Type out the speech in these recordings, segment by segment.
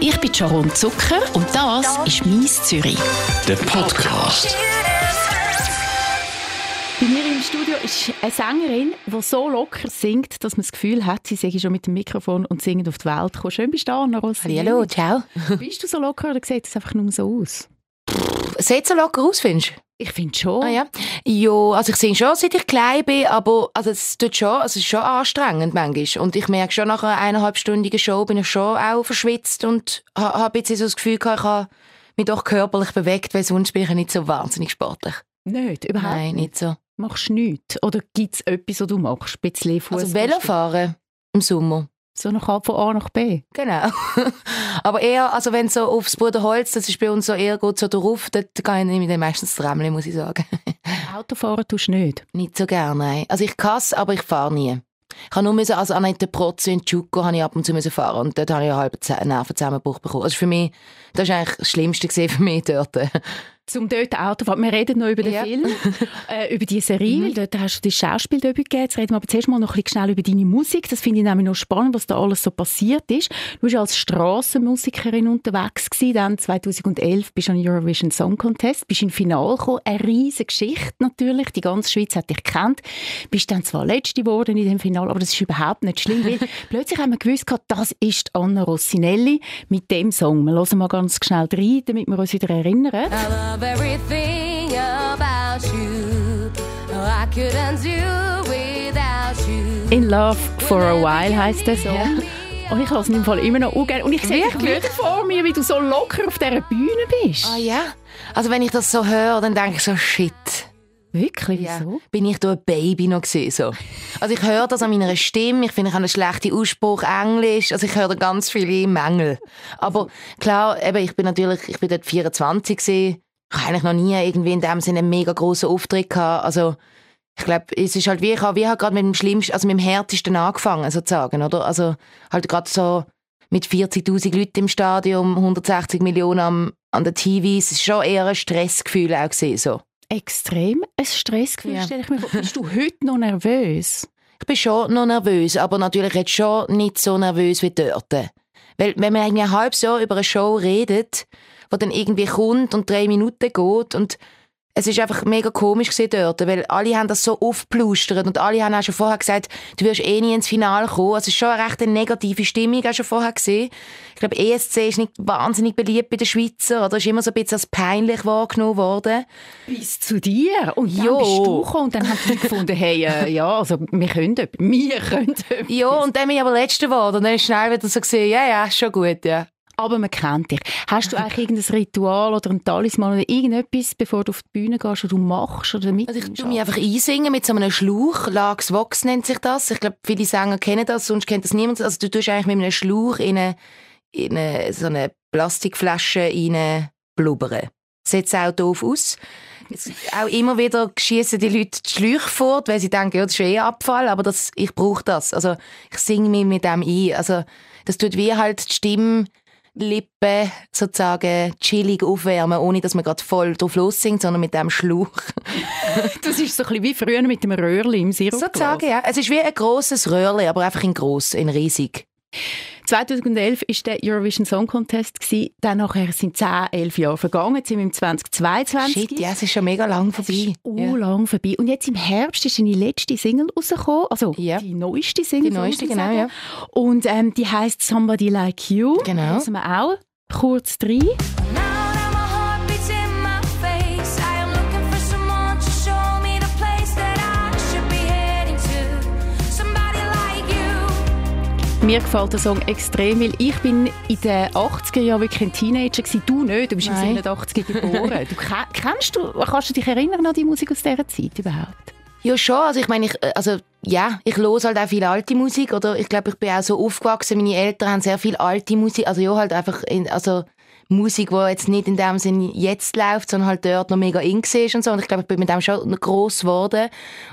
Ich bin Sharon Zucker und das ist «Mies Zürich». Der Podcast. Bei mir im Studio ist eine Sängerin, die so locker singt, dass man das Gefühl hat, sie sei schon mit dem Mikrofon und singend auf die Welt gekommen. Schön bist du da, Anna Rossi. Hallo, ciao. Bist du so locker oder sieht es einfach nur so aus? Sieht so locker aus, findest du? Ich finde schon. Ah, ja. ja, also ich singe schon, seit ich klein bin, aber also es, tut schon, also es ist schon anstrengend manchmal. Und ich merke schon, nach einer eineinhalbstündigen Show bin ich schon auch verschwitzt und habe hab jetzt so das Gefühl gehabt, ich habe mich doch körperlich bewegt, weil sonst bin ich nicht so wahnsinnig sportlich. Nicht, überhaupt Nein, nicht so. Machst du nichts? Oder gibt es etwas, was du machst? Ein bisschen Fußball? Also Velofahren im Sommer. So nach von A nach B? Genau. Aber eher, also wenn so aufs Bruderholz, das ist bei uns so eher gut so drauf, dort gehe ich mit dem meistens Tramli, muss ich sagen. Autofahren tust du nicht? Nicht so gerne, nein. Also ich kann aber ich fahre nie. Ich habe nur müssen, also an der Prozzi in Chuko habe ich ab und zu müssen fahren und dort habe ich einen halben Nervenzusammenbruch bekommen. Also für mich, das war eigentlich das Schlimmste für mich dort. Zum dort Auto fahren. Wir reden noch über den Ja. Film, äh, über die Serie, Mhm. weil dort hast du die Schauspieldebüt gegeben. Jetzt reden wir aber zuerst mal noch ein bisschen schnell über deine Musik. Das finde ich nämlich noch spannend, was da alles so passiert ist. Du bist als Strassenmusikerin unterwegs gewesen, dann 2011 bist du an Eurovision Song Contest, bist in Finale gekommen. Eine riesige Geschichte natürlich. Die ganze Schweiz hat dich gekannt. Bist dann zwar Letzte geworden in dem Finale, aber das ist überhaupt nicht schlimm, weil plötzlich haben wir gewusst, das ist Anna Rossinelli mit dem Song. Wir hören mal ganz schnell rein, damit wir uns wieder erinnern. I love everything about you. I couldn't do without you. In Love for a While heisst der Song. Und ich lasse ihn im Fall immer noch ungern. Und ich sehe dich Wirklich? vor mir, wie du so locker auf dieser Bühne bist. Ah ja? Also wenn ich das so höre, dann denke ich so, shit. Wirklich? Ja. Wieso? Bin ich da ein Baby noch gewesen, so. Also ich höre das an meiner Stimme, ich finde, ich habe einen schlechten Ausspruch Englisch, also ich höre da ganz viele Mängel. Aber klar, eben, ich bin natürlich, ich bin dort 24 gewesen. Ich habe eigentlich noch nie irgendwie in dem Sinne einen mega grossen Auftritt gehabt. Also ich glaube, es ist halt wie, ich habe halt gerade mit dem Schlimmsten, also mit dem Härtesten angefangen, sozusagen, oder? Also halt gerade so mit 40'000 Leuten im Stadion, 160 Millionen am, an den TVs, es war schon eher ein Stressgefühl auch gewesen, so. Extrem ein Stressgefühl, Ja. stelle ich mir vor. Bist du heute noch nervös? Ich bin schon noch nervös, aber natürlich jetzt schon nicht so nervös wie dort. Weil wenn man irgendwie ein halbes Jahr über eine Show redet, die dann irgendwie kommt und drei Minuten geht und es ist einfach mega komisch gewesen dort, weil alle haben das so aufgeplustert und alle haben auch schon vorher gesagt, du wirst eh nie ins Finale kommen. Also es ist schon eine recht negative Stimmung auch schon vorher gesehen. Ich glaube, ESC ist nicht wahnsinnig beliebt bei den Schweizer oder ist immer so ein bisschen als peinlich wahrgenommen worden. Bis zu dir. Und dann Jo. bist du gekommen und dann haben die gefunden, hey, äh, ja, also wir können etwas. Wir können etwas. Ja, und dann bin ich aber Letzte geworden und dann ist schnell wieder so gesehen, ja, ja, schon gut, ja. Aber man kennt dich. Hast du eigentlich irgendein Ritual oder ein Talisman oder irgendetwas, bevor du auf die Bühne gehst, was du machst oder mit? Also ich tue mich einfach einsingen mit so einem Schlauch. Lags Vox nennt sich das. Ich glaube, viele Sänger kennen das, sonst kennt das niemand. Also du tust eigentlich mit einem Schlauch in eine, in eine, so eine Plastikflasche rein blubbern. Sieht auch doof aus. Es, auch immer wieder schießen die Leute die Schläuche fort, weil sie denken, ja, das ist eh Abfall, aber das, ich brauche das. Also ich singe mich mit dem ein. Also das tut wie halt die Stimme Lippen sozusagen chillig aufwärmen, ohne dass man gerade voll drauf los singt, sondern mit dem Schlauch. Das ist so ein bisschen wie früher mit dem Röhrli im Sirup. Sozusagen, ja. Es ist wie ein grosses Röhrli, aber einfach in gross, in riesig. 2011 war der Eurovision Song Contest. gewesen. Dann nachher sind 10, 11 Jahre vergangen. Jetzt sind wir im 2022. Shit, ja, es ist schon mega lang vorbei. Oh, Ja. lang vorbei. Und jetzt im Herbst ist deine letzte Single rausgekommen. Also Ja. die neueste Single. Die neueste, genau, sagen. Und ähm, die heißt Somebody Like You. Genau. Hören wir auch kurz rein. Mir gefällt der Song extrem, weil ich bin in den 80er Jahren wirklich ein Teenager gewesen. Du nicht, du bist Nein. im 87 geboren. du, ke- kennst du, kannst du dich erinnern an die Musik aus dieser Zeit überhaupt? Ja, schon. Also ich meine, ich, äh, also, ja, ich höre halt auch viel alte Musik. Oder ich glaube, ich bin auch so aufgewachsen. Meine Eltern haben sehr viel alte Musik. Also ja, halt einfach, in, also Musik, die jetzt nicht in dem Sinne jetzt läuft, sondern halt dort noch mega in war und so. Und ich glaube, ich bin mit dem schon gross geworden.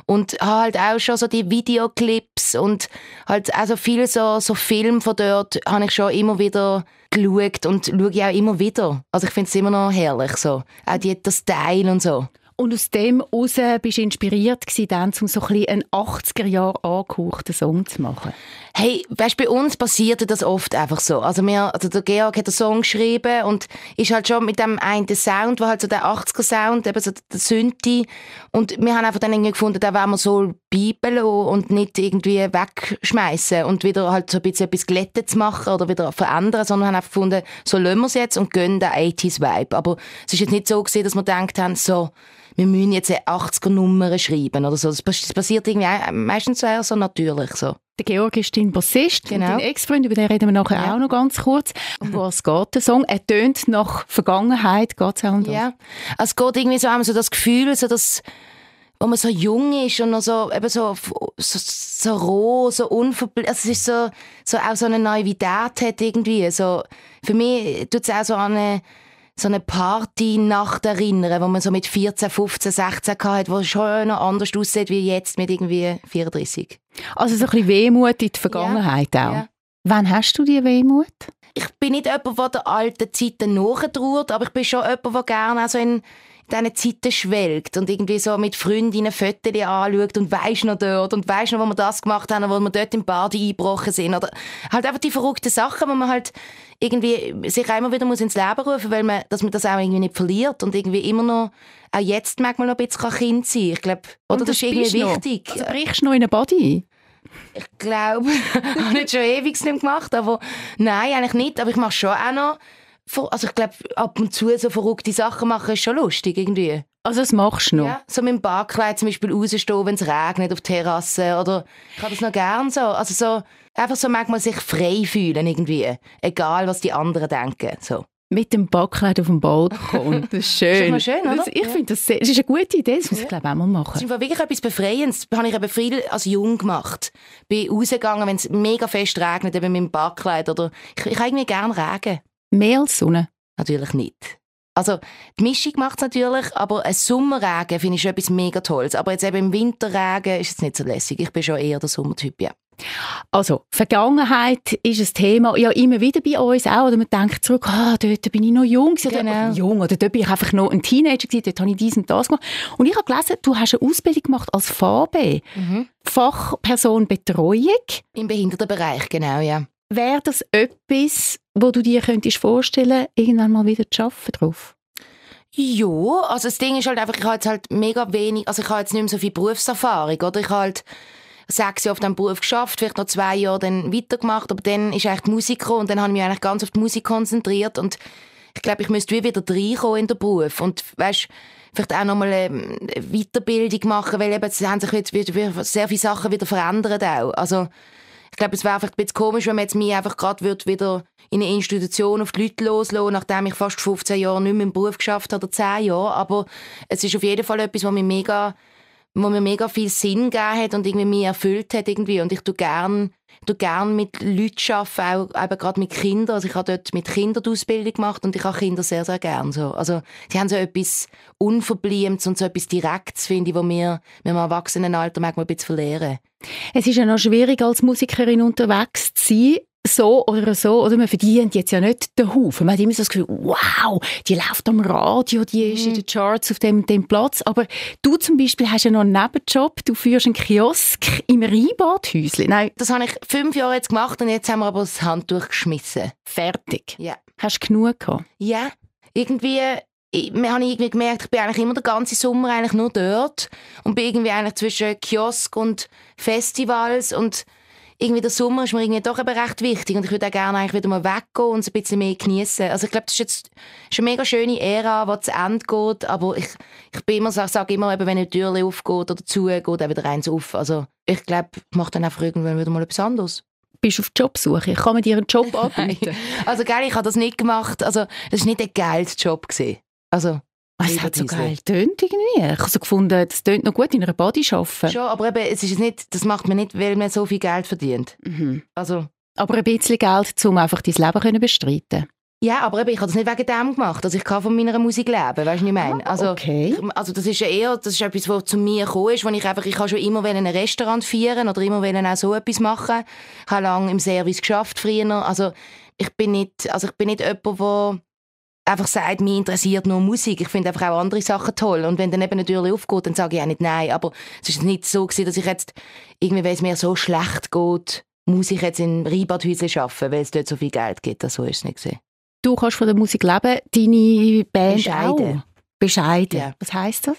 Und habe halt auch schon so die Videoclips und halt also viele so, so Filme von dort habe ich schon immer wieder geschaut und schaue ich auch immer wieder. Also ich finde es immer noch herrlich so. Auch die, der Style und so. Und aus dem heraus bist du inspiriert gewesen, dann, um so ein einen 80er Jahre angehauchten Song zu machen. Hey, weißt, bei uns passiert das oft einfach so. Also, wir, also der Georg hat einen Song geschrieben und ist halt schon mit dem einen Sound, der halt so der 80er-Sound, eben so der Synthi. Und wir haben einfach dann irgendwie gefunden, da wollen wir so bleiben und nicht irgendwie wegschmeißen und wieder halt so ein bisschen etwas glättet zu machen oder wieder verändern, sondern haben einfach gefunden, so lassen wir es jetzt und gönnen den 80s-Vibe. Aber es ist jetzt nicht so gewesen, dass wir gedacht haben, so, wir müssen jetzt eine 80er-Nummer schreiben oder so. Das pass- das passiert irgendwie auch- meistens eher so natürlich so. Der Georg ist dein Bassist Genau. und dein Ex-Freund, über den reden wir nachher Ja. auch noch ganz kurz. Um was geht der Song? Er tönt nach Vergangenheit, geht es auch um das? Ja. Also es geht irgendwie so, haben so das Gefühl, so dass, wo man so jung ist und noch so, eben so, so, so roh, so unverblümt, also es ist so, so auch so eine Naivität hat irgendwie. So, für mich tut es auch so an eine, so eine Party-Nacht erinnern, wo man so mit 14, 15, 16 hatte, wo schon noch anders aussieht wie jetzt mit irgendwie 34. Also so ein bisschen Wehmut in die Vergangenheit auch. Ja. Wann hast du die Wehmut? ich bin nicht jemand, der der alten Zeiten nachtrauert, aber ich bin schon jemand, der gerne auch so in diesen Zeiten schwelgt und irgendwie so mit Freundinnen Fotos anschaut und weisst noch dort und weisst noch, wo wir das gemacht haben, wo wir dort im Bad eingebrochen sind oder halt einfach die verrückten Sachen, wo man halt irgendwie sich immer wieder muss ins Leben rufen, weil man, dass man das auch irgendwie nicht verliert und irgendwie immer noch auch jetzt manchmal noch ein bisschen Kind sein. Ich glaube, oder Und das, ist irgendwie noch. wichtig. Also brichst du noch in einen Body? Ich glaube, ich habe nicht schon ewig nicht gemacht, aber nein, eigentlich nicht. Aber ich mache schon auch noch, also ich glaube, ab und zu so verrückte Sachen machen ist schon lustig irgendwie. Also das machst du noch? Ja, so mit dem Barkleid zum Beispiel rausstehen, wenn es regnet auf der Terrasse oder ich habe das noch gern so. Also so, einfach so manchmal sich frei fühlen irgendwie. Egal, was die anderen denken. So. Mit dem Backkleid auf dem Balkon. Das ist schön. mal schön, oder? Das, ich Ja. finde das, das ist eine gute Idee. Das muss ich glaube auch mal Das ist machen. im Fall wirklich etwas Befreiendes. Das habe ich eben viel als jung gemacht. Bin rausgegangen, wenn es mega fest regnet, eben mit dem Barkleid. Oder ich, ich habe irgendwie gerne Regen. Mehr als Sonne. Natürlich nicht. Also, die Mischung macht es natürlich, aber ein Sommerregen finde ich schon etwas mega Tolles. Aber jetzt eben im Winterregen ist es nicht so lässig. Ich bin schon eher der Sommertyp, ja. Also, Vergangenheit ist ein Thema, ja immer wieder bei uns auch. Oder man denkt zurück, ah, dort bin ich noch jung. gewesen, Genau. Oder, jung, oder dort bin ich einfach noch ein Teenager, gewesen, dort habe ich dies und das gemacht. Und ich habe gelesen, du hast eine Ausbildung gemacht als VB. Fachperson Betreuung. Im Behindertenbereich, genau, ja. Wäre das etwas, wo du dir könntest vorstellen, irgendwann mal wieder zu arbeiten drauf? Ja, also das Ding ist halt einfach, ich habe jetzt halt mega wenig, also ich habe jetzt nicht mehr so viel Berufserfahrung, oder? Ich habe halt sechs Jahre auf diesem Beruf geschafft, vielleicht noch zwei Jahre dann weitergemacht, aber dann ist eigentlich die Musik gekommen und dann habe ich mich eigentlich ganz auf die Musik konzentriert und ich glaube, ich müsste wie wieder reinkommen in den Beruf und weißt, vielleicht auch nochmal eine Weiterbildung machen, weil eben, es haben sich jetzt sehr viele Sachen wieder verändert auch. Also ich glaube, es wäre vielleicht ein bisschen komisch, wenn man jetzt mich einfach gerade wieder in eine Institution auf die Leute loslassen, nachdem ich fast 15 Jahre nicht mehr im Beruf geschafft habe, oder 10 Jahre. Aber es ist auf jeden Fall etwas, was mir mega, was mir mega viel Sinn gegeben hat und irgendwie mich erfüllt hat irgendwie. Und ich tue gern, ich tue gern mit Leuten arbeiten, auch eben gerade mit Kindern. Also ich habe dort mit Kindern die Ausbildung gemacht und ich habe Kinder sehr, sehr gern. So. Also sie haben so etwas Unverbliemenes und so etwas Direktes, finde ich, wo wir, wir im Erwachsenenalter manchmal ein bisschen verlieren. Es ist ja noch schwierig, als Musikerin unterwegs zu sein. So oder so, oder man verdient jetzt ja nicht den Haufen. Man hat immer so das Gefühl, wow, die läuft am Radio, die ist in den Charts auf dem, dem Platz. Aber du zum Beispiel hast ja noch einen Nebenjob. Du führst einen Kiosk im Rheinbadhäuschen. Nein, Das habe ich fünf Jahre jetzt gemacht und jetzt haben wir aber das Handtuch geschmissen. fertig. Ja. Hast du genug gehabt? Ja, irgendwie, mir habe ich irgendwie gemerkt, ich bin eigentlich immer den ganzen Sommer eigentlich nur dort und bin irgendwie eigentlich zwischen Kiosk und Festivals und irgendwie der Sommer ist mir irgendwie doch eben recht wichtig und ich würde auch gerne eigentlich wieder mal weggehen und es ein bisschen mehr genießen. Also ich glaube, das ist jetzt ist eine mega schöne Ära, die zu Ende geht, aber ich, ich bin immer, sage sag immer, eben, wenn eine Tür aufgeht oder zugeht, dann wieder eins auf. Also ich glaube, ich mache dann einfach irgendwann wieder mal etwas anderes. Bist du auf Jobsuche? Kann man dir einen Job anbieten? Also geil, ich habe das nicht gemacht. Also das war nicht ein Geldjob. gewesen. Also Es hat so geil tönt irgendwie. Ich habe so gefunden, das tönt noch gut in einer Body arbeiten. Schon, aber eben, es ist nicht, das macht man nicht, weil man so viel Geld verdient. Mhm. Also, Aber ein bisschen Geld, um einfach dein Leben können bestreiten ja, aber eben, ich habe das nicht wegen dem gemacht. Also ich kann von meiner Musik leben, weißt du, was ich meine? Also, okay. also das ist ja eher, das ist etwas, was zu mir gekommen ist, wo ich einfach, ich habe schon immer ein Restaurant führen oder immer auch so etwas machen. Ich habe lange im Service geschafft früher. Also ich bin nicht, also ich bin nicht jemand, der einfach sagt, mich interessiert nur Musik. Ich finde einfach auch andere Sachen toll. Und wenn dann eben eine Tür aufgeht, dann sage ich auch nicht nein. Aber es ist nicht so gewesen, dass ich jetzt irgendwie, weil es mir so schlecht geht, muss ich jetzt in Rheinbadhäuschen arbeiten, weil es dort so viel Geld gibt. Also, so ist es nicht gesehen. Du kannst von der Musik leben, deine Band Bescheiden. auch. Bescheiden. Ja. Was heisst das?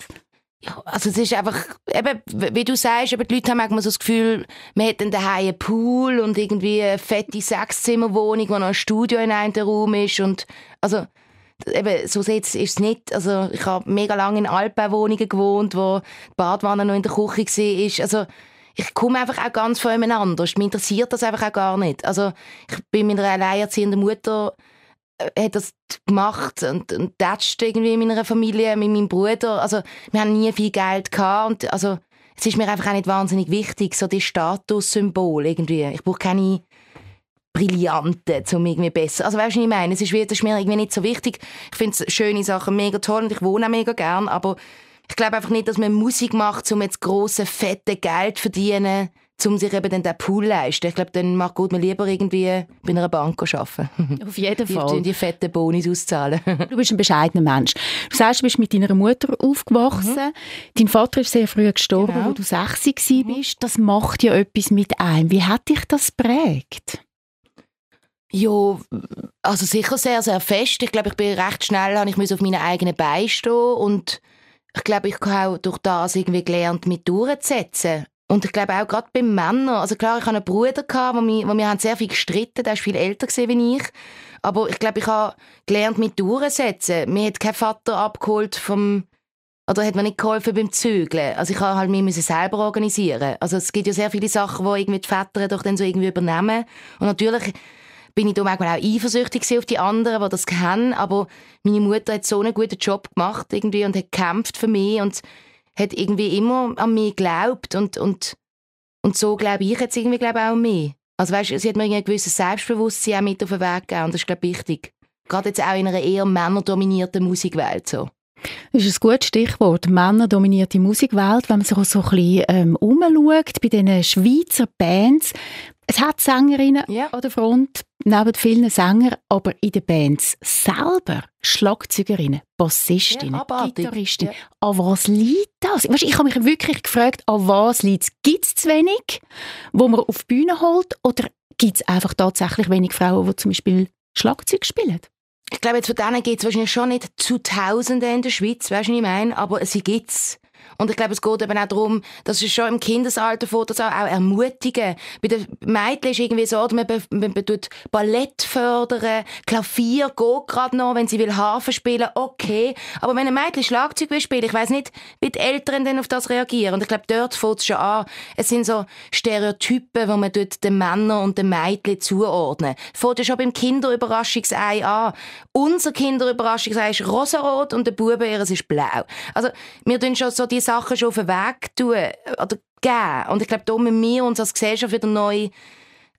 Ja, also es ist einfach, eben, wie du sagst, eben die Leute haben manchmal so das Gefühl, man hat dann daheim einen Pool und irgendwie eine fette Sechszimmerwohnung, wo noch ein Studio in einem Raum ist und also eben, so ist es nicht. Also ich habe mega lange in Altbauwohnungen gewohnt, wo die Badwanne noch in der Küche war. Also ich komme einfach auch ganz von jemand anders. Mir interessiert das einfach auch gar nicht. Also ich bin mit einer alleinerziehenden Mutter äh, hat das gemacht und, und tätscht irgendwie in meiner Familie, mit meinem Bruder. Also, wir haben nie viel Geld gehabt und also, es ist mir einfach auch nicht wahnsinnig wichtig, so das Statussymbol irgendwie. Ich brauche keine Brillanten, um irgendwie besser. Also, weißt du, was ich meine? Es ist, das ist mir irgendwie nicht so wichtig. Ich finde schöne Sachen mega toll und ich wohne auch mega gern, aber ich glaube einfach nicht, dass man Musik macht, um jetzt grosse, fette Geld zu verdienen, um sich eben dann den Pool zu leisten. Ich glaube, dann macht gut man lieber irgendwie bei einer Bank arbeiten. Auf jeden Fall. die, die fetten Bonis auszahlen. Du bist ein bescheidener Mensch. Du sagst, du bist mit deiner Mutter aufgewachsen. Dein Vater ist sehr früh gestorben, Genau. wo du 60 bist. Das macht ja etwas mit einem. Wie hat dich das prägt? Ja, also sicher sehr, sehr fest. Ich glaube, ich bin recht schnell, habe ich musste auf meine eigenen Beine stehen und ich glaube, ich habe auch durch das irgendwie gelernt, mich durchzusetzen. Und ich glaube auch gerade bei Männern, also klar, ich hatte einen Bruder, gehabt, wo wir, wo wir haben sehr viel gestritten, der ist viel älter wie ich. Aber ich glaube, ich habe gelernt, mich durchzusetzen. Mir hat kein Vater abgeholt vom, oder hat mir nicht geholfen beim Zügeln. Also ich habe halt mich müssen selber organisieren. Also es gibt ja sehr viele Sachen, die irgendwie die Väter doch dann so irgendwie übernehmen. Und natürlich bin ich da manchmal auch eifersüchtig auf die anderen, die das kennen, aber meine Mutter hat so einen guten Job gemacht irgendwie und hat gekämpft für mich und hat irgendwie immer an mich geglaubt und, und, und so glaube ich jetzt irgendwie glaube auch an mich. Also weißt, sie hat mir ein gewisses Selbstbewusstsein auch mit auf den Weg gegeben und das ist glaube ich wichtig. Gerade jetzt auch in einer eher männerdominierten Musikwelt so. Das ist ein gutes Stichwort. Männerdominierte Musikwelt. Wenn man sich auch so ein bisschen ähm, umschaut, bei diesen Schweizer Bands, es hat Sängerinnen Ja. an der Front, neben vielen Sängern, aber in den Bands selber Schlagzeugerinnen, Bassistinnen, Ja. Gitarristinnen. Ja. An was liegt das? Weißt, ich habe mich wirklich gefragt, an was liegt es? Gibt es zu wenig, wo man auf die Bühne holt, oder gibt es einfach tatsächlich wenig Frauen, die zum Beispiel Schlagzeug spielen? Ich glaube, jetzt von denen gibt es wahrscheinlich schon nicht zu Tausenden in der Schweiz, weißt du, was ich meine? Aber sie gibt's. Und ich glaube, es geht eben auch darum, dass es schon im Kindesalter vor, das auch, auch ermutigen. Bei den Mädchen ist irgendwie so, man, man, man tut Ballett fördern, Klavier geht gerade noch, wenn sie will Harfe spielen, okay. Aber wenn ein Mädchen Schlagzeug will spielen, ich weiß nicht, wie die Eltern dann auf das reagieren. Und ich glaube, dort fängt es schon an. Es sind so Stereotypen, die man dort den Männern und den Mädchen zuordnen. Fängt ja schon beim Kinderüberraschungsei an. Unser Kinderüberraschungsei ist rosarot und der Bube ihres ist blau. Also, wir tun schon so die Sachen schon auf den Weg tun oder geben. Und ich glaube, da müssen wir uns als Gesellschaft wieder neu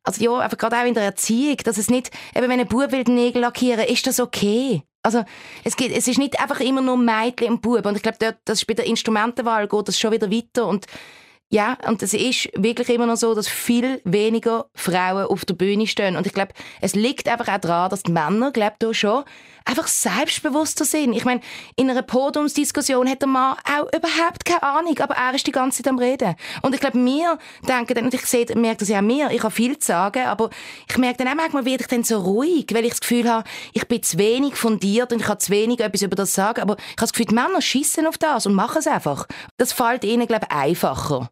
also ja, einfach gerade auch in der Erziehung, dass es nicht, eben wenn ein Bub will Nägel lackieren, ist das okay. Also es, geht, es ist nicht einfach immer nur Mädchen und Bub. Und ich glaube, das ist bei der Instrumentenwahl geht das schon wieder weiter. Und ja, und es ist wirklich immer noch so, dass viel weniger Frauen auf der Bühne stehen. Und ich glaube, es liegt einfach auch daran, dass die Männer, glaube da schon einfach selbstbewusster sind. Ich meine, in einer Podiumsdiskussion hat der Mann auch überhaupt keine Ahnung, aber er ist die ganze Zeit am Reden. Und ich glaube, wir denken dann, und ich sehe, merke das ja auch mir, ich habe viel zu sagen, aber ich merke dann auch manchmal, werde ich dann so ruhig, weil ich das Gefühl habe, ich bin zu wenig fundiert und ich habe zu wenig etwas über das sagen, aber ich habe das Gefühl, die Männer schießen auf das und machen es einfach. Das fällt ihnen, glaube ich, einfacher.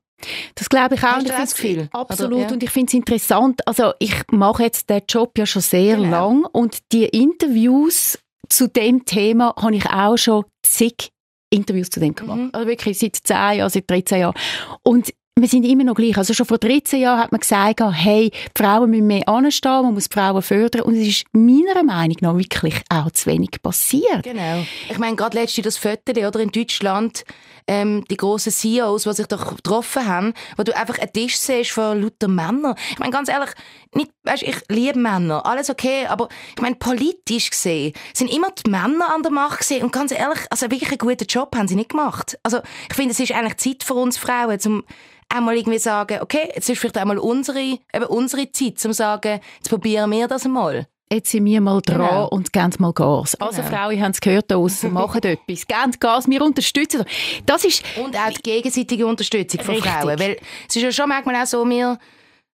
Das glaube ich auch. Hast du das Gefühl? Absolut. Oder, ja. Und ich finde es interessant. Also ich mache jetzt den Job ja schon sehr Genau. lang und die Interviews zu dem Thema habe ich auch schon zig Interviews zu dem gemacht. Mhm. Also wirklich seit 10 Jahren, seit 13 Jahren. Und wir sind immer noch gleich. Also schon vor 13 Jahren hat man gesagt, hey, die Frauen müssen mehr anstehen, man muss die Frauen fördern. Und es ist meiner Meinung nach wirklich auch zu wenig passiert. Genau. Ich meine, gerade letztens das Foto, oder in Deutschland, ähm, die grossen CEOs, die sich doch getroffen haben, wo du einfach einen Tisch siehst von lauter Männern. Ich meine, ganz ehrlich, nicht, weißt, ich liebe Männer, alles okay, aber ich meine, politisch gesehen sind immer die Männer an der Macht gesehen und ganz ehrlich, also wirklich einen guten Job haben sie nicht gemacht. Also ich finde, es ist eigentlich Zeit für uns Frauen, zum einmal irgendwie sagen, okay, jetzt ist vielleicht einmal unsere, eben unsere Zeit, zum sagen, jetzt probieren wir das einmal. Jetzt sind wir mal dran Genau. und geben mal Gas. Also Genau. Frauen, ihr habt es gehört da draussen, machen etwas. Gebt Gas, wir unterstützen. Das ist Und auch die gegenseitige Unterstützung von Richtig. Frauen. Weil es ist ja schon manchmal auch so, wir,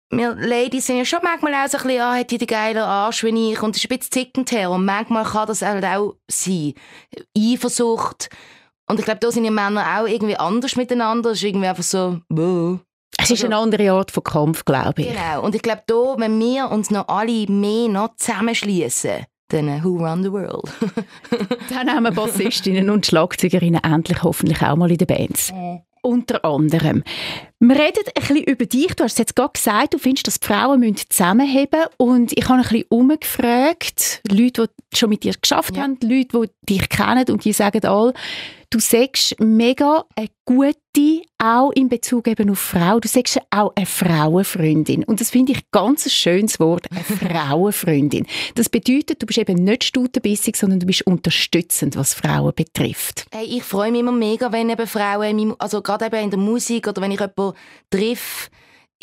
wir Ladies sind ja schon manchmal auch so ein bisschen, ah, hat die den geilen Arsch wie ich und das ist ein bisschen zickend her und manchmal kann das halt auch sein. Eifersucht. Und ich glaube, da sind ja Männer auch irgendwie anders miteinander. Es ist irgendwie einfach so, wow. Es ist eine andere Art von Kampf, glaube ich. Genau. Und ich glaube, da, wenn wir uns noch alle mehr noch zusammenschließen, dann äh, who run the world? Dann haben wir Bassistinnen und Schlagzeugerinnen endlich hoffentlich auch mal in den Bands. Unter anderem. Wir reden ein bisschen über dich. Du hast es jetzt gerade gesagt, du findest, dass die Frauen müssen zusammenheben Und ich habe ein bisschen umgefragt, Leute, die schon mit dir geschafft Ja. haben, Leute, die dich kennen und die sagen alle, du sagst mega eine gute, auch in Bezug eben auf Frau. Du sagst auch eine Frauenfreundin. Und das finde ich ganz ein schönes Wort, eine Frauenfreundin. Das bedeutet, du bist eben nicht stutenbissig, sondern du bist unterstützend, was Frauen betrifft. Hey, ich freue mich immer mega, wenn eben Frauen, also gerade eben in der Musik oder wenn ich jemanden treffe,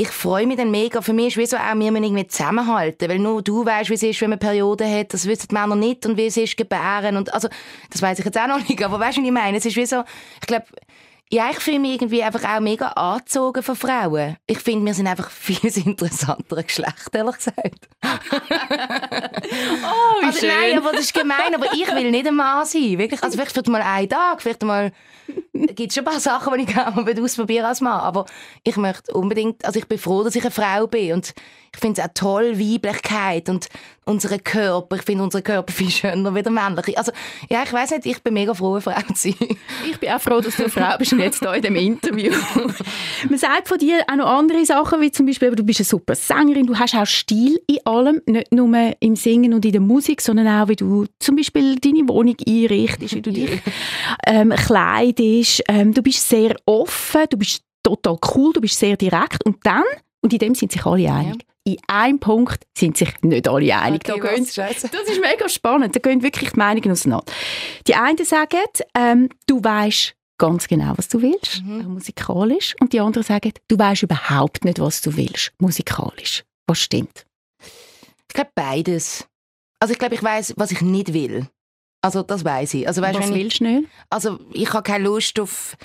ich freue mich dann mega. Für mich ist wie so auch, wir müssen irgendwie zusammenhalten, weil nur du weißt, wie es ist, wenn man Periode hat, das wissen die Männer nicht und wie es ist, gebären und also, das weiß ich jetzt auch noch nicht, aber weißt du, was ich meine? Es ist wie so, ich glaube, ja, ich fühle mich irgendwie einfach auch mega angezogen von Frauen. Ich finde, wir sind einfach viel interessantere Geschlecht, ehrlich gesagt. Oh, Also, nein, aber das ist gemein, aber ich will nicht ein Mann sein. Wirklich. Also vielleicht mal einen Tag, vielleicht mal gibt es schon ein paar Sachen, die ich gerne mal ausprobieren als Mann. Aber ich möchte unbedingt, also ich bin froh, dass ich eine Frau bin und ich finde es auch toll, Weiblichkeit und unsere Körper. Ich finde unsere Körper viel schöner wie der männliche. Also ja, ich weiß nicht, ich bin mega froh, eine Frau zu sein. Ich bin auch froh, dass du eine Frau bist und jetzt hier in dem Interview. Man sagt von dir auch noch andere Sachen, wie zum Beispiel, du bist eine super Sängerin, du hast auch Stil in allem, nicht nur im Singen und in der Musik, sondern auch, wie du zum Beispiel deine Wohnung einrichtest, wie du dich ähm, kleidest. Ähm, du bist sehr offen, du bist total cool, du bist sehr direkt und dann, und in dem sind sich alle einig, in einem Punkt sind sich nicht alle einig. da gehen das ist mega spannend. Da gehen wirklich die Meinungen auseinander. Die einen sagen, ähm, du weißt ganz genau, was du willst, Mhm. musikalisch. Und die anderen sagen, du weißt überhaupt nicht, was du willst, musikalisch. Was stimmt? Ich glaube beides. Also ich glaube, ich weiß, was ich nicht will. Also das weiß ich. Also, weißt, was ich, willst du nicht? also ich habe keine Lust auf,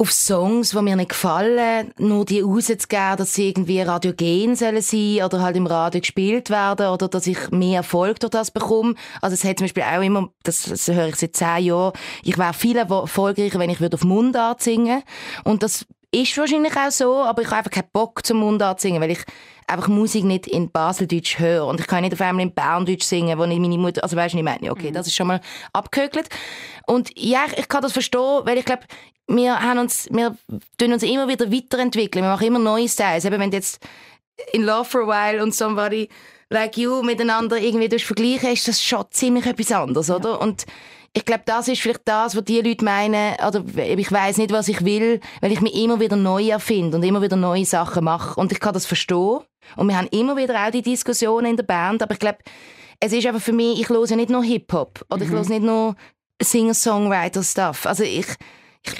auf Songs, die mir nicht gefallen, nur die rauszugeben, dass sie irgendwie radiogen sollen sein oder halt im Radio gespielt werden oder dass ich mehr Erfolg durch das bekomme. Also es hat zum Beispiel auch immer, das, das höre ich seit zehn Jahren, ich wäre viel erfolgreicher, wenn ich würde auf Mundart singen und das ist wahrscheinlich auch so, aber ich habe einfach keinen Bock zum Mundart singen, weil ich einfach Musik nicht in Baseldeutsch höre. Und ich kann nicht auf einmal in Berndeutsch singen, wo ich meine Mutter, also weißt du, ich meine, Mhm. okay, das ist schon mal abgehökelt. Und ja, ich, ich kann das verstehen, weil ich glaube, wir haben uns, wir tun uns immer wieder weiterentwickeln, wir machen immer neue Styles, eben wenn du jetzt in Love for a While und Somebody Like You miteinander irgendwie durch vergleichen, ist das schon ziemlich etwas anderes, oder? Und ich glaube, das ist vielleicht das, was die Leute meinen, oder ich weiß nicht, was ich will, weil ich mich immer wieder neu erfinde und immer wieder neue Sachen mache. Und ich kann das verstehen. Und wir haben immer wieder auch die Diskussionen in der Band, aber ich glaube, es ist einfach für mich, ich höre ja nicht nur Hip-Hop oder ich höre nicht nur Singer-Songwriter-Stuff. Also ich,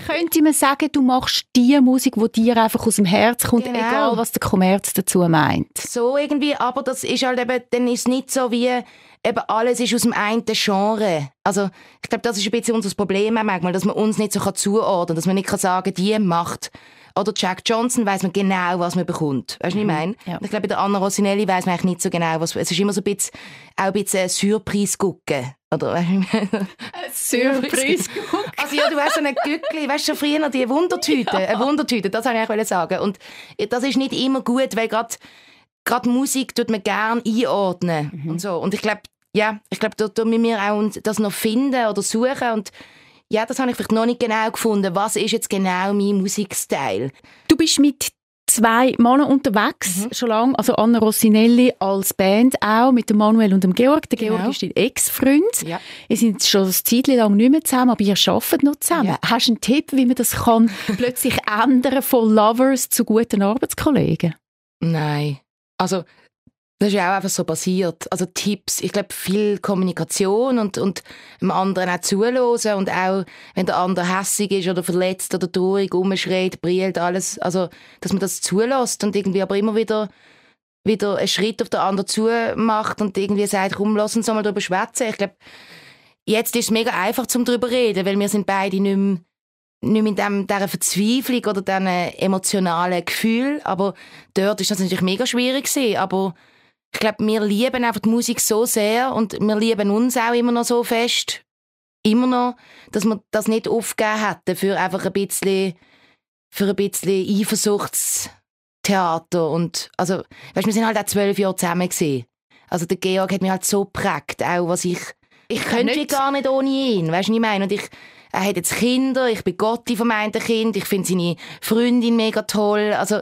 Könnte man sagen, du machst die Musik, die dir einfach aus dem Herz kommt, Genau. egal was der Kommerz dazu meint. so irgendwie, aber das ist halt eben, dann ist es nicht so wie, eben alles ist aus dem einen Genre. Also, ich glaube, das ist ein bisschen unser Problem manchmal, dass man uns nicht so zuordnen kann, dass man nicht kann sagen, die macht. Oder Jack Johnson weiß man genau, was man bekommt. Weißt du, was ich meine? ja. Ich glaube, bei der Anna Rossinelli weiß man eigentlich nicht so genau, was, es ist immer so ein bisschen, auch ein bisschen Surprise gucken. Oder, weißt du? Surprise. Also ja, du hast so eine Gückli, weißt du, so früher die Wundertüte, eine Wundertüte, das wollte ich eigentlich sagen. Und das ist nicht immer gut, weil gerade gerade Musik tut man gern einordnen und so. Und ich glaube, ja, ich glaube, da tun wir auch das noch finden oder suchen und ja, das habe ich vielleicht noch nicht genau gefunden. Was ist jetzt genau mein Musikstil? Du bist mit zwei Männern unterwegs, schon lange. Also Anna Rossinelli als Band auch, mit dem Manuel und dem Georg. Der Georg Genau. ist dein Ex-Freund. Ja. Ihr seid schon ein Zeitchen lang nicht mehr zusammen, aber ihr arbeitet noch zusammen. Ja. Hast du einen Tipp, wie man das kann plötzlich ändern von Lovers zu guten Arbeitskollegen? Nein. Also, das ist ja auch einfach so passiert. Also Tipps, ich glaube, viel Kommunikation und, und dem anderen auch zuhören und auch, wenn der andere hässig ist oder verletzt oder traurig, rumschreit, brillt, alles, also, dass man das zulässt und irgendwie aber immer wieder wieder einen Schritt auf den anderen zu macht und irgendwie sagt, komm, lass uns mal darüber schwätzen. Ich glaube, jetzt ist es mega einfach zum darüber reden, weil wir sind beide nicht mehr nicht mit dem, dieser Verzweiflung oder diesen emotionalen Gefühl, aber dort ist das natürlich mega schwierig gewesen, aber ich glaube, wir lieben einfach die Musik so sehr und wir lieben uns auch immer noch so fest, immer noch, dass wir das nicht aufgegeben hätten für einfach ein bisschen, für ein bisschen Eifersuchtstheater und, also, weißt, wir sind halt auch zwölf Jahre zusammen gewesen. Also der Georg hat mich halt so geprägt, auch was ich, ich könnte nicht. gar nicht ohne ihn, weißt du, ich meine? Und ich, er hat jetzt Kinder, ich bin Gotti vom einen Kind, ich finde seine Freundin mega toll, also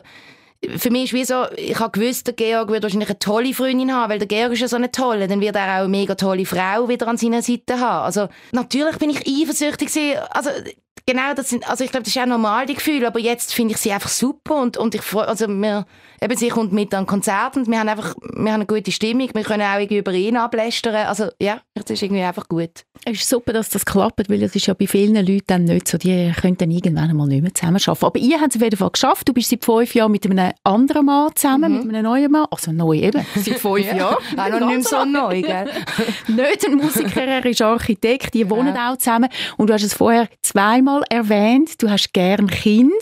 für mich ist wie so, ich habe gewusst, der Georg wird wahrscheinlich eine tolle Freundin haben, weil der Georg ist ja so eine tolle, dann wird er auch eine mega tolle Frau wieder an seiner Seite haben. Also natürlich bin ich eifersüchtig gewesen. also genau, das sind, also ich glaube, das ist auch normal, die Gefühle, aber jetzt finde ich sie einfach super und, und ich freue, also wir, eben sie kommt mit an Konzert und wir haben einfach, wir haben eine gute Stimmung, wir können auch irgendwie über ihn ablästern, also ja, das ist irgendwie einfach gut. Es ist super, dass das klappt, weil es ist ja bei vielen Leuten dann nicht so, die können dann irgendwann mal nicht mehr zusammen arbeiten. Aber ihr habt es auf jeden Fall geschafft. Du bist seit fünf Jahren mit einem anderen Mann zusammen, mit einem neuen Mann. Also neu eben, seit fünf Jahren. Auch noch nicht so neu, gell? nicht ein Musiker, er ist Architekt, die wohnen auch zusammen. Und du hast es vorher zweimal erwähnt, du hast gern Kind.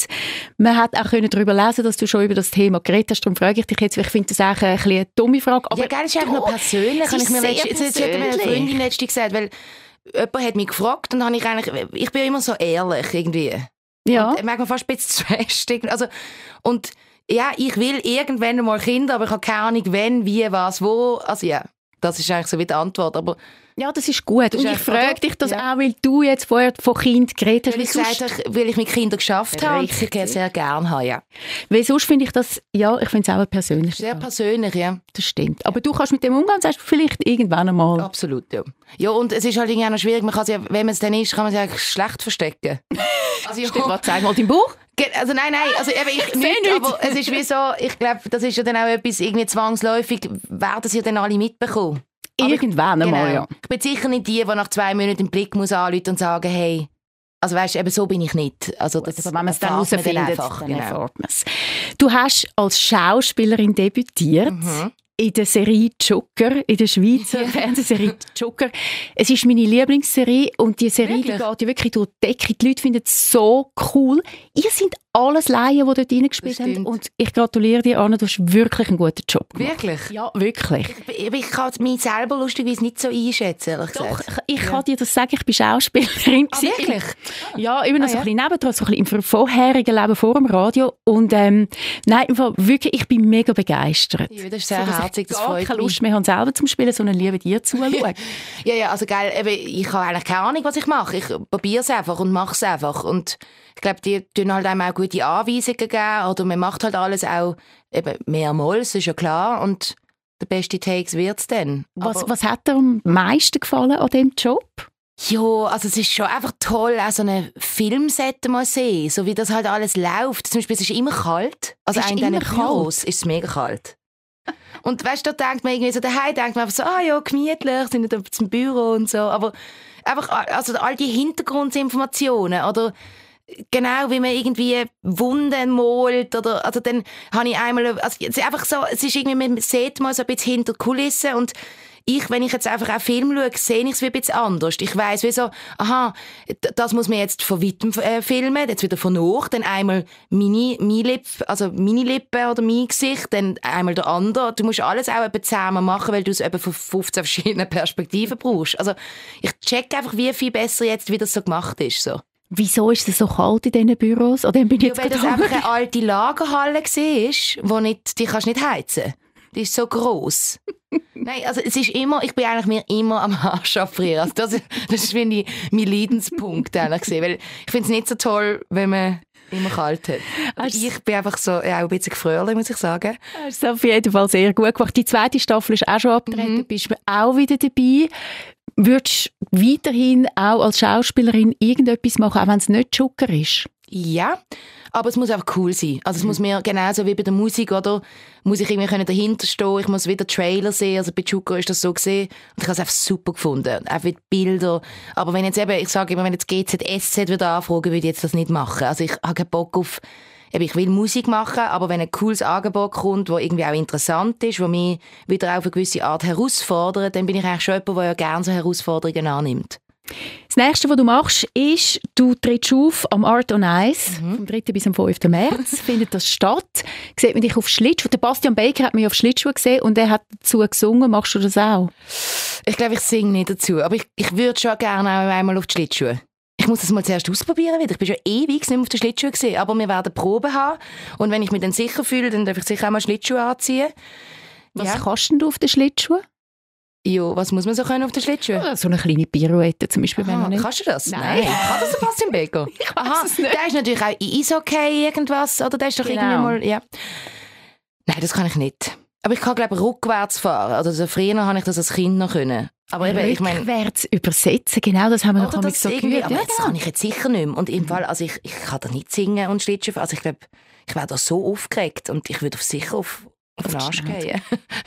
Man hat auch können darüber lesen, dass du schon über das Thema geredet hast. Darum frage ich dich jetzt, weil ich finde das auch ein bisschen eine dumme Frage. Aber ja, gell, ist einfach noch persönlich. ist ich mir sehr letzte, jetzt, hat mir eine. Freundin letztens gesagt, weil jemand hat mich gefragt und dann habe ich eigentlich, ich bin ja immer so ehrlich irgendwie. ja. Und merkt man fast ein bisschen irgendwie. Also, und ja, ich will irgendwann mal Kinder, aber ich habe keine Ahnung, wenn, wie, was, wo. Also ja, das ist eigentlich so wie die Antwort. Aber ja, das ist gut. Und ist ich frage dich das Ja. auch, weil du jetzt vorher von Kind geredet hast. weil ich weil gesagt sonst- habe, weil ich mit Kindern geschafft habe und ich sehr gerne habe, ja. Weil sonst finde ich das, ja, ich finde es auch ein persönliches Sehr persönlich, ja. Das stimmt. Aber du kannst mit dem umgehen, sagst du vielleicht irgendwann einmal. Absolut, ja. Ja, und es ist halt irgendwie auch noch schwierig, man kann ja, wenn man es dann ist, kann man es ja eigentlich schlecht verstecken. Also. Stimmt, warte, zeig mal deinen Bauch. Ge- Also nein, nein, also eben, ich nicht, aber es ist wie so, ich glaube, das ist ja dann auch etwas irgendwie zwangsläufig, werden sie ja dann alle mitbekommen. Ich- Irgendwann einmal, Genau. ja. Ich bin sicher nicht die, die nach zwei Minuten den Blick muss anrufen und sagen, hey, also weißt eben so bin ich nicht. Also das Aber wenn man es dann herausfindet, einfach, dann genau. erfährt man es. Du hast als Schauspielerin debütiert Mhm. In der Serie Joker, in der Schweizer Fernsehserie Joker. Es ist meine Lieblingsserie und die Serie die Wirklich? geht ja wirklich durch die Decke. Die Leute finden es so cool. Ihr sind alles Laien, die dort reingespielt haben und ich gratuliere dir, Anna, du hast wirklich einen guten Job gemacht. Wirklich? Ja, wirklich. Ich, ich kann mich selber lustigerweise nicht so einschätzen, ehrlich Doch, gesagt. ich, ich kann dir das sagen, ich bin Schauspielerin. Ah, wirklich? Ja, immer noch Ah, so ja. ein bisschen nebendran, so ein bisschen im vorherigen Leben vor dem Radio. Und ähm, nein, wirklich, ich bin mega begeistert. Ja, das ist sehr So, herzig, ich das freut keine. Lust mehr habe, selber zu spielen, sondern lieber dir zuzuschauen. Ja, ja, also geil, eben, ich habe eigentlich keine Ahnung, was ich mache. Ich probiere es einfach und mache es einfach. Und ich glaube, die tun halt einem auch gute Anweisungen geben oder man macht halt alles auch eben mehrmals, ist ja klar. Und der beste Takes wird es dann. Was, Aber- was hat dir am meisten gefallen an diesem Job? Ja, also es ist schon einfach toll, auch so eine Filmset mal sehen, so wie das halt alles läuft. Zum Beispiel, es ist immer kalt. Also ist in diesen. Büros ist es mega kalt. Und weißt du, da denkt man irgendwie so, daheim denkt man einfach so, ah ja, gemütlich, sind nicht zum Büro und so. Aber einfach, also all die Hintergrundinformationen oder genau wie man irgendwie Wunden malt oder also dann habe ich einmal also es ist einfach so es ist irgendwie man sieht mal so ein bisschen hinter Kulissen und ich, wenn ich jetzt einfach auch Film schaue, sehe ich es wie ein bisschen anders. Ich weiss wie so, aha, das muss man jetzt von weitem äh, filmen, jetzt wieder von hoch, dann einmal meine, meine Lippe, also meine Lippe oder mein Gesicht, dann einmal der andere. Du musst alles auch eben zusammen machen, weil du es eben von 15 verschiedenen Perspektiven brauchst. Also ich check einfach, wie viel besser jetzt, wie das so gemacht ist. So. Wieso ist es so kalt in diesen Büros? Dem bin ich Ja, jetzt weil das einfach eine alte Lagerhalle war, wo nicht, die kannst du nicht heizen. Die ist so gross. Nein, also es ist immer, ich bin eigentlich mir immer am Arsch abfrieren. Also das, das ist ich mein Leidenspunkt eigentlich weil ich finde es nicht so toll, wenn man immer kalt hat. Hast- Ich bin einfach so, ja, ein bisschen gefröhlich, muss ich sagen. Hast du auf jeden Fall sehr gut gemacht. Die zweite Staffel ist auch schon abgetreten, Mhm. bist du auch wieder dabei. Würdest du weiterhin auch als Schauspielerin irgendetwas machen, auch wenn es nicht Joker ist? Ja, aber es muss einfach cool sein. Also es muss mir genauso wie bei der Musik, oder? Muss ich irgendwie können dahinter stehen, ich muss wieder Trailer sehen, also bei Chuka ist das so gesehen und ich habe es einfach super gefunden, auch mit Bilder. Aber wenn jetzt eben, ich sage immer, wenn jetzt GZSZ wieder anfragen, würde ich jetzt das nicht machen. Also ich habe keinen Bock auf, eben, ich will Musik machen, aber wenn ein cooles Angebot kommt, das irgendwie auch interessant ist, wo mich wieder auf eine gewisse Art herausfordert, dann bin ich eigentlich schon jemand, der ja gerne so Herausforderungen annimmt. Das nächste, was du machst, ist, du trittst auf am Art on Ice Mhm. vom 3. bis am 5. März. findet das statt. Sieht man dich auf Schlittschuh. Der Bastian Baker hat mich auf Schlittschuh gesehen und er hat dazu gesungen. Machst du das auch? Ich glaube, ich singe nicht dazu, aber ich, ich würde schon gerne auch einmal auf die Schlittschuhe. Ich muss das mal zuerst ausprobieren wieder. Ich bin schon ewig nicht mehr auf der Schlittschuhe gesehen, aber wir werden Probe haben und wenn ich mich dann sicher fühle, dann darf ich sicher auch mal Schlittschuhe anziehen. Was Ja. kannst du auf den Schlittschuh? Jo, was muss man so können auf der Schlittschuhe? Ja, So eine kleine Pirouette zum Beispiel. wenn Aha, man nicht... kannst du das? Nein. Kann das Sebastian Becker? Ich Aha, es nicht. der ist natürlich auch in Eishockey irgendwas, oder der ist doch Genau. irgendwie mal, ja. Nein, das kann ich nicht. Aber ich kann, glaube ich, rückwärts fahren. Also früher habe ich das als Kind noch können. Aber eben, ich meine... Rückwärts übersetzen, genau, das haben wir noch das so gehört. aber Ja, genau. kann ich jetzt sicher nicht mehr. Und im Fall, also ich, ich kann da nicht singen und Schlittschuh fahren. Also ich glaube, ich wäre da so aufgeregt und ich würde auf sicher auf, Schnauze. gehen.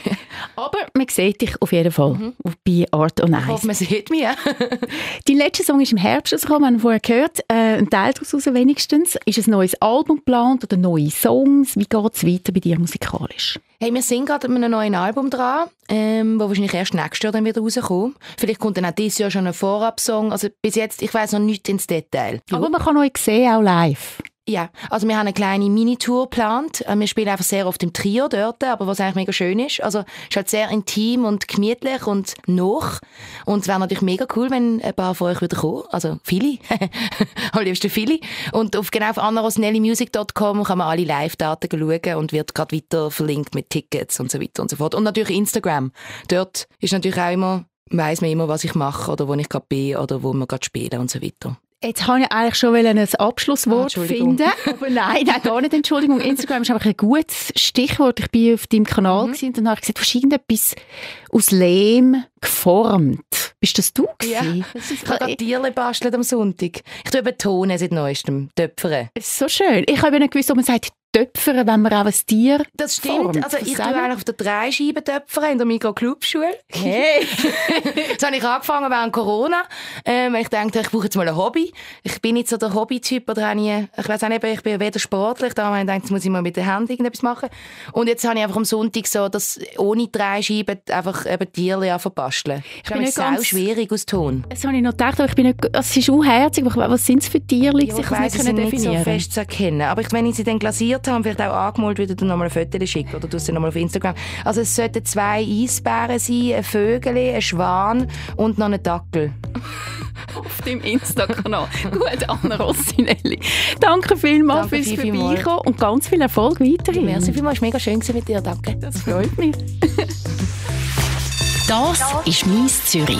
Aber man sieht dich auf jeden Fall bei Art on Mhm. Ich hoffe, man sieht mich. Dein letzter Song ist im Herbst rausgekommen, haben wir vorher gehört. Äh, ein Teil daraus wenigstens. Ist ein neues Album geplant oder neue Songs? Wie geht es weiter bei dir musikalisch? Hey, wir sind gerade an einem neuen Album dran, ähm, wo wahrscheinlich erst nächstes Jahr dann wieder rauskommt. Vielleicht kommt dann auch dieses Jahr schon ein Vorabsong. Also bis jetzt, ich weiß noch nichts ins Detail. Aber man kann euch sehen, auch live. Ja, also wir haben eine kleine Minitour geplant. Äh, Wir spielen einfach sehr oft im Trio dort, aber was eigentlich mega schön ist. Also es ist halt sehr intim und gemütlich und noch. Und es wäre natürlich mega cool, wenn ein paar von euch wieder kommen. Also viele. Am liebsten viele. Und auf genau auf anarosnellimusic.com kann man alle Live-Daten schauen und wird gerade weiter verlinkt mit Tickets und so weiter und so fort. Und natürlich Instagram. Dort ist natürlich auch immer, weiss man immer, was ich mache oder wo ich gerade bin oder wo wir gerade spielen und so weiter. Jetzt habe ich eigentlich schon ein Abschlusswort Ah, finden, aber nein, nein, gar nicht, Entschuldigung. Instagram ist einfach ein gutes Stichwort. Ich bin auf deinem Kanal Mhm. und dann habe ich gesagt, du hast irgendetwas aus Lehm geformt. Bist das du Ja. gewesen? Das Ich habe gerade Tierchen bastelt am Sonntag. Ich tue eben Tonen seit neuestem, Töpfern. so schön. Ich habe nicht gewusst, ob man sagt, töpfern, wenn man auch ein Tier Das stimmt. formt. Also ich tue eigentlich auf der Dreischeiben töpfern in der Mikro-Clubschule. Hey! das habe ich angefangen während Corona. Ähm, ich dachte, ich brauche jetzt mal ein Hobby. Ich bin nicht so der Hobby-Typ. Oder ich, ich weiß auch nicht, ich bin weder sportlich. Da habe ich gedacht, jetzt muss ich mal mit den Händen irgendetwas machen. Und jetzt habe ich einfach am Sonntag so, dass ohne Dreischeiben einfach eben Tierchen verbasteln. Ich bin nicht ganz- schwierig aus Ton. Das habe ich noch gedacht, aber ich bin nicht, es ist unherzig. Was sind es für Tierchen? Ja, ich weiss, sie sind nicht so fest zu erkennen. Aber ich, wenn ich sie dann glasiert habe, vielleicht auch angemalt, würde dir nochmal ein Foto schicken oder du sie nochmal auf Instagram. Also es sollten zwei Eisbären sein, ein Vögel, ein Schwan und noch ein Dackel. auf deinem Insta-Kanal. Gut, Anna Rossinelli. Danke vielmals Danke fürs. Vorbeikommen und ganz viel Erfolg weiterhin. Merci vielmals, es war mega schön mit dir, danke. Das freut mich. Das ist «Mies Zürich».